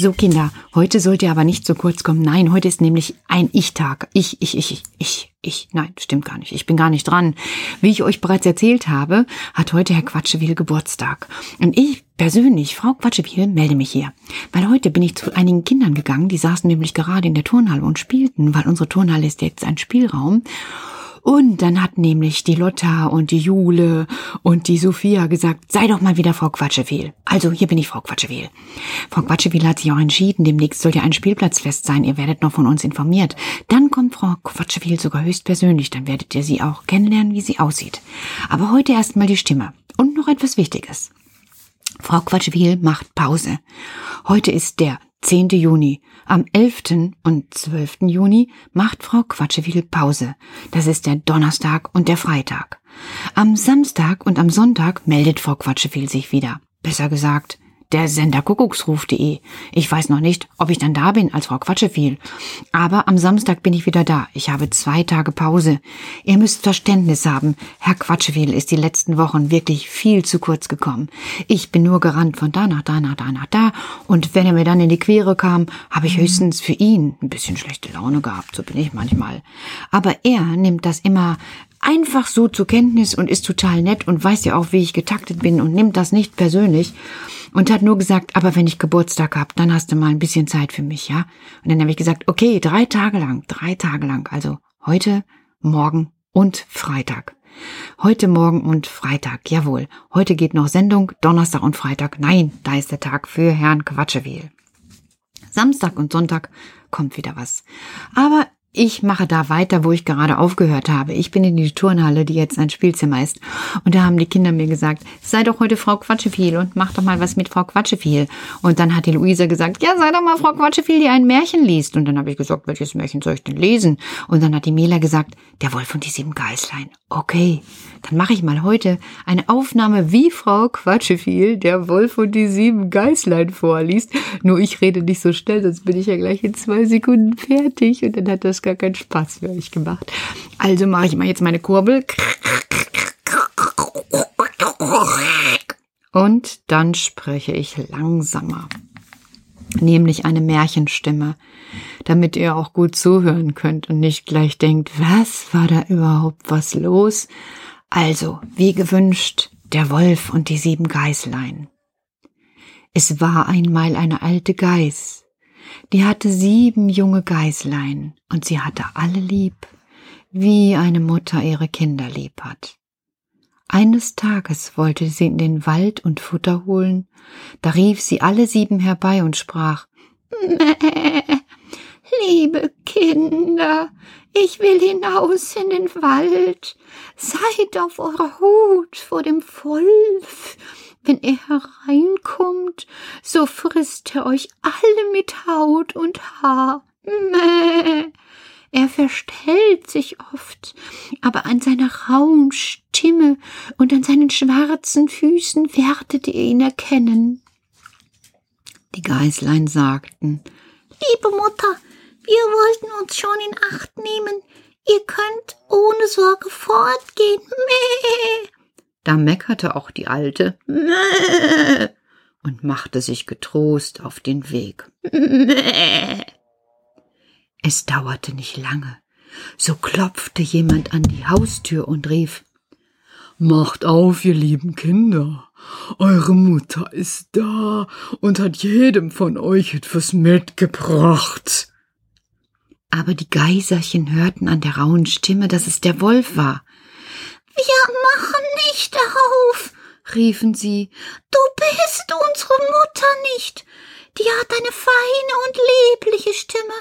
So, Kinder, heute sollt ihr aber nicht zu kurz kommen. Nein, heute ist nämlich ein Ich-Tag. Ich, ich, ich, ich, ich, ich. Nein, stimmt gar nicht. Ich bin gar nicht dran. Wie ich euch bereits erzählt habe, hat heute Herr Quatschewiel Geburtstag. Und ich persönlich, Frau Quatschewiel, melde mich hier. Weil heute bin ich zu einigen Kindern gegangen, die saßen nämlich gerade in der Turnhalle und spielten, weil unsere Turnhalle ist jetzt ein Spielraum. Und dann hat nämlich die Lotta und die Jule und die Sophia gesagt, sei doch mal wieder Frau Quatschewiel. Also hier bin ich Frau Quatschewiel. Frau Quatschewiel hat sich auch entschieden, demnächst soll ja ein Spielplatzfest sein. Ihr werdet noch von uns informiert. Dann kommt Frau Quatschewiel sogar höchstpersönlich. Dann werdet ihr sie auch kennenlernen, wie sie aussieht. Aber heute erstmal die Stimme. Und noch etwas Wichtiges. Frau Quatschewiel macht Pause. Heute ist der 10. Juni. Am 11. und 12. Juni macht Frau Quatschewiel Pause. Das ist der Donnerstag und der Freitag. Am Samstag und am Sonntag meldet Frau Quatschewiel sich wieder. Besser gesagt, der Sender Kuckucksruf.de. Ich weiß noch nicht, ob ich dann da bin als Frau Quatscheviel. Aber am Samstag bin ich wieder da. Ich habe zwei Tage Pause. Ihr müsst Verständnis haben. Herr Quatscheviel ist die letzten Wochen wirklich viel zu kurz gekommen. Ich bin nur gerannt von da nach da nach da nach da. Und wenn er mir dann in die Quere kam, habe ich höchstens für ihn ein bisschen schlechte Laune gehabt. So bin ich manchmal. Aber er nimmt das immer einfach so zur Kenntnis und ist total nett und weiß ja auch, wie ich getaktet bin und nimmt das nicht persönlich und hat nur gesagt, aber wenn ich Geburtstag hab, dann hast du mal ein bisschen Zeit für mich, ja? Und dann habe ich gesagt, okay, drei Tage lang, drei Tage lang, also heute, morgen und Freitag. Heute Morgen und Freitag, jawohl. Heute geht noch Sendung, Donnerstag und Freitag. Nein, da ist der Tag für Herrn Quatschewiel. Samstag und Sonntag kommt wieder was. Aber ich mache da weiter, wo ich gerade aufgehört habe. Ich bin in die Turnhalle, die jetzt ein Spielzimmer ist. Und da haben die Kinder mir gesagt, sei doch heute Frau Quatscheviel und mach doch mal was mit Frau Quatscheviel. Und dann hat die Luisa gesagt, ja, sei doch mal Frau Quatscheviel, die ein Märchen liest. Und dann habe ich gesagt, welches Märchen soll ich denn lesen? Und dann hat die Mela gesagt, der Wolf und die sieben Geißlein. Okay, dann mache ich mal heute eine Aufnahme, wie Frau Quatscheviel der Wolf und die sieben Geißlein vorliest. Nur ich rede nicht so schnell, sonst bin ich ja gleich in zwei Sekunden fertig. Und dann hat das gar keinen Spaß für euch gemacht. Also mache ich mal jetzt meine Kurbel. Und dann spreche ich langsamer. Nämlich eine Märchenstimme, damit ihr auch gut zuhören könnt und nicht gleich denkt, was war da überhaupt was los? Also, wie gewünscht, der Wolf und die sieben Geißlein. Es war einmal eine alte Geiß, die hatte sieben junge Geißlein und sie hatte alle lieb, wie eine Mutter ihre Kinder lieb hat. Eines Tages wollte sie in den Wald und Futter holen, da rief sie alle sieben herbei und sprach Mäh, liebe Kinder, ich will hinaus in den Wald, seid auf eurer Hut vor dem Wolf, wenn er hereinkommt, so frisst er euch alle mit Haut und Haar. Mäh. Er verstellt sich oft, aber an seiner rauen Stimme und an seinen schwarzen Füßen werdet ihr ihn erkennen. Die Geißlein sagten, Liebe Mutter, wir wollten uns schon in Acht nehmen. Ihr könnt ohne Sorge fortgehen. Mäh. Da meckerte auch die Alte und machte sich getrost auf den Weg. Es dauerte nicht lange, so klopfte jemand an die Haustür und rief Macht auf, ihr lieben Kinder. Eure Mutter ist da und hat jedem von euch etwas mitgebracht. Aber die Geiserchen hörten an der rauen Stimme, dass es der Wolf war. Machen nicht auf, riefen sie. Du bist unsere Mutter nicht. Die hat eine feine und liebliche Stimme,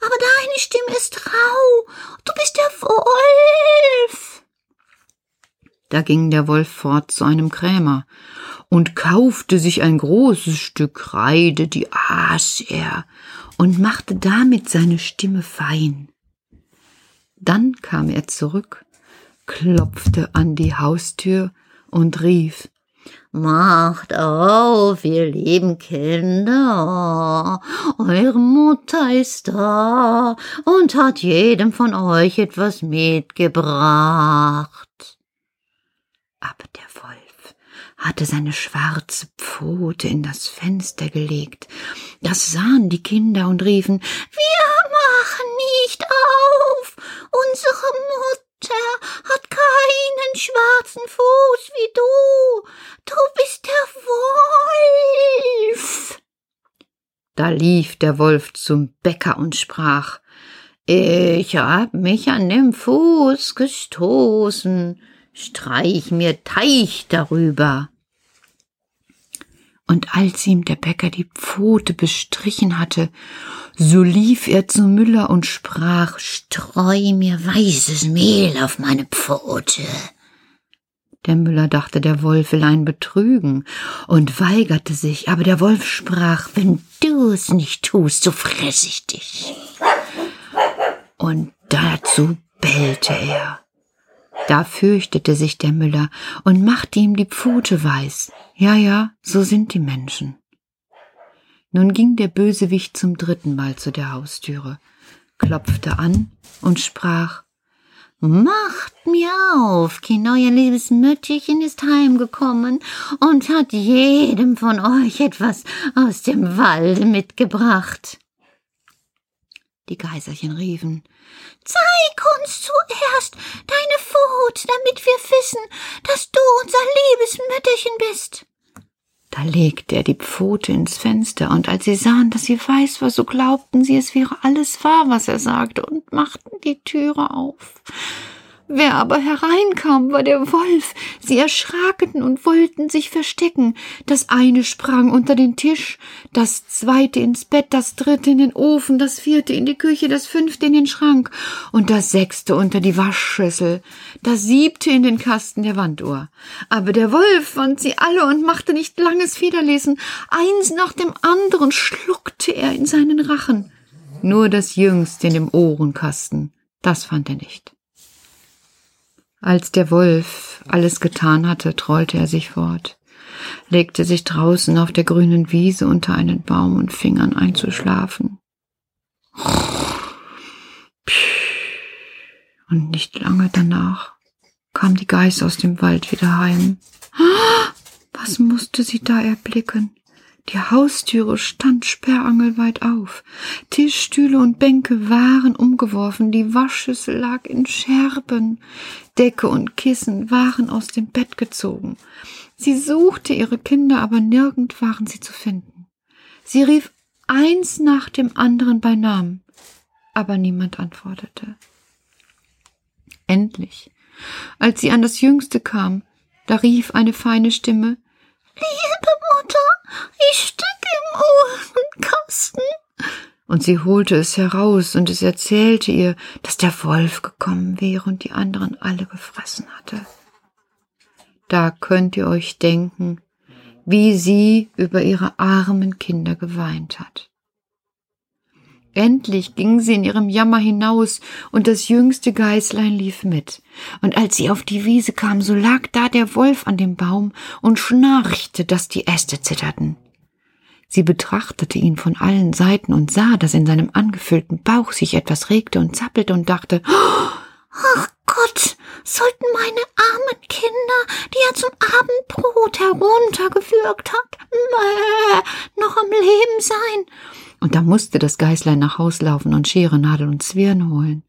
aber deine Stimme ist rau. Du bist der Wolf. Da ging der Wolf fort zu einem Krämer und kaufte sich ein großes Stück Kreide, die aß er und machte damit seine Stimme fein. Dann kam er zurück klopfte an die Haustür und rief Macht auf, ihr lieben Kinder, eure Mutter ist da und hat jedem von euch etwas mitgebracht. Aber der Wolf hatte seine schwarze Pfote in das Fenster gelegt. Das sahen die Kinder und riefen Wir machen nicht auf. Unsere Mutter hat keinen schwarzen Fuß wie du. Du bist der Wolf. Da lief der Wolf zum Bäcker und sprach Ich hab mich an dem Fuß gestoßen streich mir Teich darüber. Und als ihm der Bäcker die Pfote bestrichen hatte, so lief er zu Müller und sprach, Streu mir weißes Mehl auf meine Pfote. Der Müller dachte, der Wolf will einen betrügen und weigerte sich, aber der Wolf sprach, wenn du es nicht tust, so fress ich dich. Und dazu bellte er. Da fürchtete sich der Müller und machte ihm die Pfote weiß. Ja, ja, so sind die Menschen. Nun ging der Bösewicht zum dritten Mal zu der Haustüre, klopfte an und sprach Macht mir auf, kein euer liebes Mütterchen ist heimgekommen und hat jedem von euch etwas aus dem Walde mitgebracht. Die Geiserchen riefen Zeig uns zuerst deine Fut, damit wir wissen, dass du unser liebes Mütterchen bist. Da legte er die Pfote ins Fenster, und als sie sahen, dass sie weiß war, so glaubten sie, es wäre alles wahr, was er sagte, und machten die Türe auf. Wer aber hereinkam, war der Wolf. Sie erschraken und wollten sich verstecken. Das eine sprang unter den Tisch, das zweite ins Bett, das dritte in den Ofen, das vierte in die Küche, das fünfte in den Schrank und das sechste unter die Waschschüssel, das siebte in den Kasten der Wanduhr. Aber der Wolf fand sie alle und machte nicht langes Federlesen. Eins nach dem anderen schluckte er in seinen Rachen. Nur das jüngste in dem Ohrenkasten, das fand er nicht. Als der Wolf alles getan hatte, trollte er sich fort, legte sich draußen auf der grünen Wiese unter einen Baum und fing an einzuschlafen. Und nicht lange danach kam die Geiß aus dem Wald wieder heim. Was musste sie da erblicken? Die Haustüre stand sperrangelweit auf. Tisch, Stühle und Bänke waren umgeworfen, die Waschschüssel lag in Scherben, Decke und Kissen waren aus dem Bett gezogen. Sie suchte ihre Kinder, aber nirgend waren sie zu finden. Sie rief eins nach dem anderen bei Namen, aber niemand antwortete. Endlich, als sie an das Jüngste kam, da rief eine feine Stimme Liebe Mutter, ich stecke im Ohrenkasten. Und sie holte es heraus, und es erzählte ihr, dass der Wolf gekommen wäre und die anderen alle gefressen hatte. Da könnt ihr euch denken, wie sie über ihre armen Kinder geweint hat. Endlich ging sie in ihrem Jammer hinaus, und das jüngste Geißlein lief mit. Und als sie auf die Wiese kam, so lag da der Wolf an dem Baum und schnarchte, dass die Äste zitterten. Sie betrachtete ihn von allen Seiten und sah, dass in seinem angefüllten Bauch sich etwas regte und zappelte und dachte, Ach Gott, sollten meine armen Kinder, die er zum Abendbrot heruntergewürgt hat, mäh, noch am Leben sein und da musste das Geißlein nach Haus laufen und Schere, Nadel und Zwirn holen.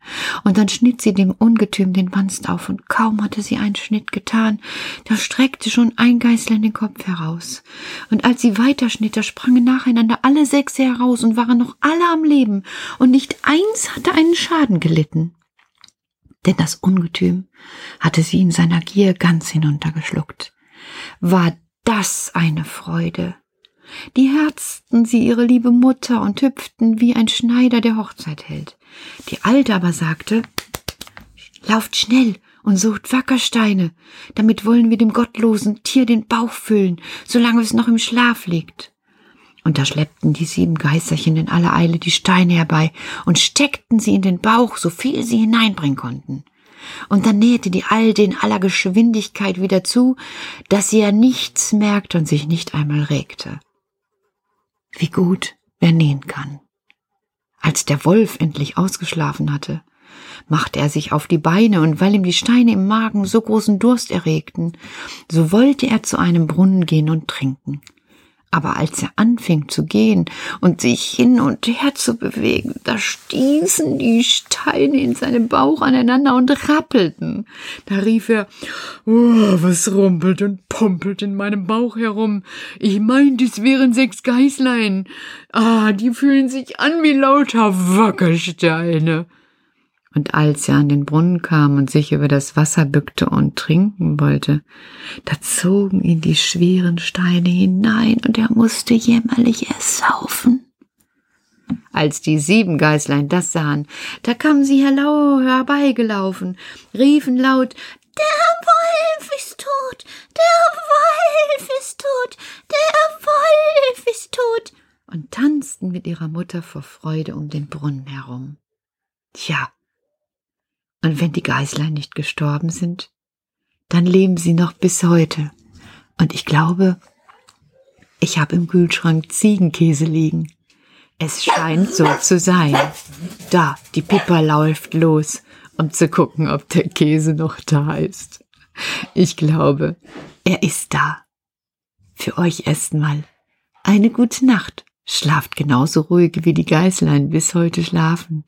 Und dann schnitt sie dem Ungetüm den Wanst auf, und kaum hatte sie einen Schnitt getan, da streckte schon ein Geißlein den Kopf heraus. Und als sie weiterschnitt, da sprangen nacheinander alle sechs heraus und waren noch alle am Leben, und nicht eins hatte einen Schaden gelitten. Denn das Ungetüm hatte sie in seiner Gier ganz hinuntergeschluckt. War das eine Freude! Die herzten sie ihre liebe Mutter und hüpften, wie ein Schneider der Hochzeit hält. Die Alte aber sagte, Lauft schnell und sucht Wackersteine, damit wollen wir dem gottlosen Tier den Bauch füllen, solange es noch im Schlaf liegt. Und da schleppten die sieben Geisterchen in aller Eile die Steine herbei und steckten sie in den Bauch, so viel sie hineinbringen konnten. Und dann nähte die Alte in aller Geschwindigkeit wieder zu, dass sie ja nichts merkte und sich nicht einmal regte. Wie gut, wer nähen kann. Als der Wolf endlich ausgeschlafen hatte, machte er sich auf die Beine, und weil ihm die Steine im Magen so großen Durst erregten, so wollte er zu einem Brunnen gehen und trinken. Aber als er anfing zu gehen und sich hin und her zu bewegen, da stießen die Steine in seinem Bauch aneinander und rappelten. Da rief er, oh, was rumpelt und pumpelt in meinem Bauch herum. Ich meinte, es wären sechs Geißlein. Ah, die fühlen sich an wie lauter Wackersteine. Und als er an den Brunnen kam und sich über das Wasser bückte und trinken wollte, da zogen ihn die schweren Steine hinein und er musste jämmerlich ersaufen. Als die sieben Geißlein das sahen, da kamen sie herbeigelaufen, riefen laut, der Wolf ist tot, der Wolf ist tot, der Wolf ist tot, und tanzten mit ihrer Mutter vor Freude um den Brunnen herum. Tja, und wenn die Geißlein nicht gestorben sind, dann leben sie noch bis heute. Und ich glaube, ich habe im Kühlschrank Ziegenkäse liegen. Es scheint so zu sein. Da, die Pippa läuft los, um zu gucken, ob der Käse noch da ist. Ich glaube, er ist da. Für euch erstmal eine gute Nacht. Schlaft genauso ruhig wie die Geißlein bis heute schlafen.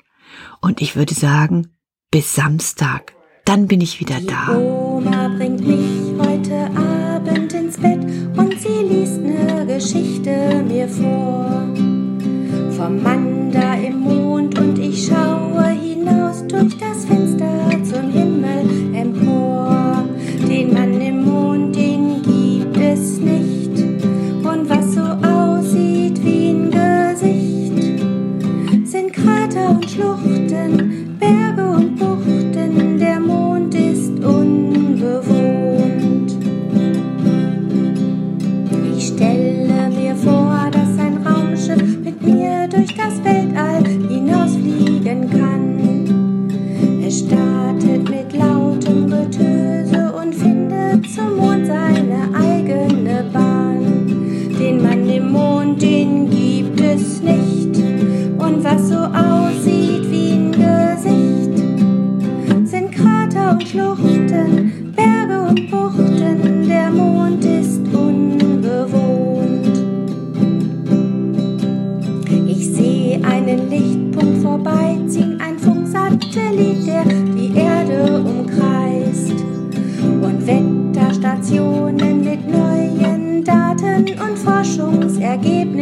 Und ich würde sagen, bis Samstag. Dann bin ich wieder da. Oma bringt mich heute Abend ins Bett und sie liest ne Geschichte mir vor. Vom Mann I keep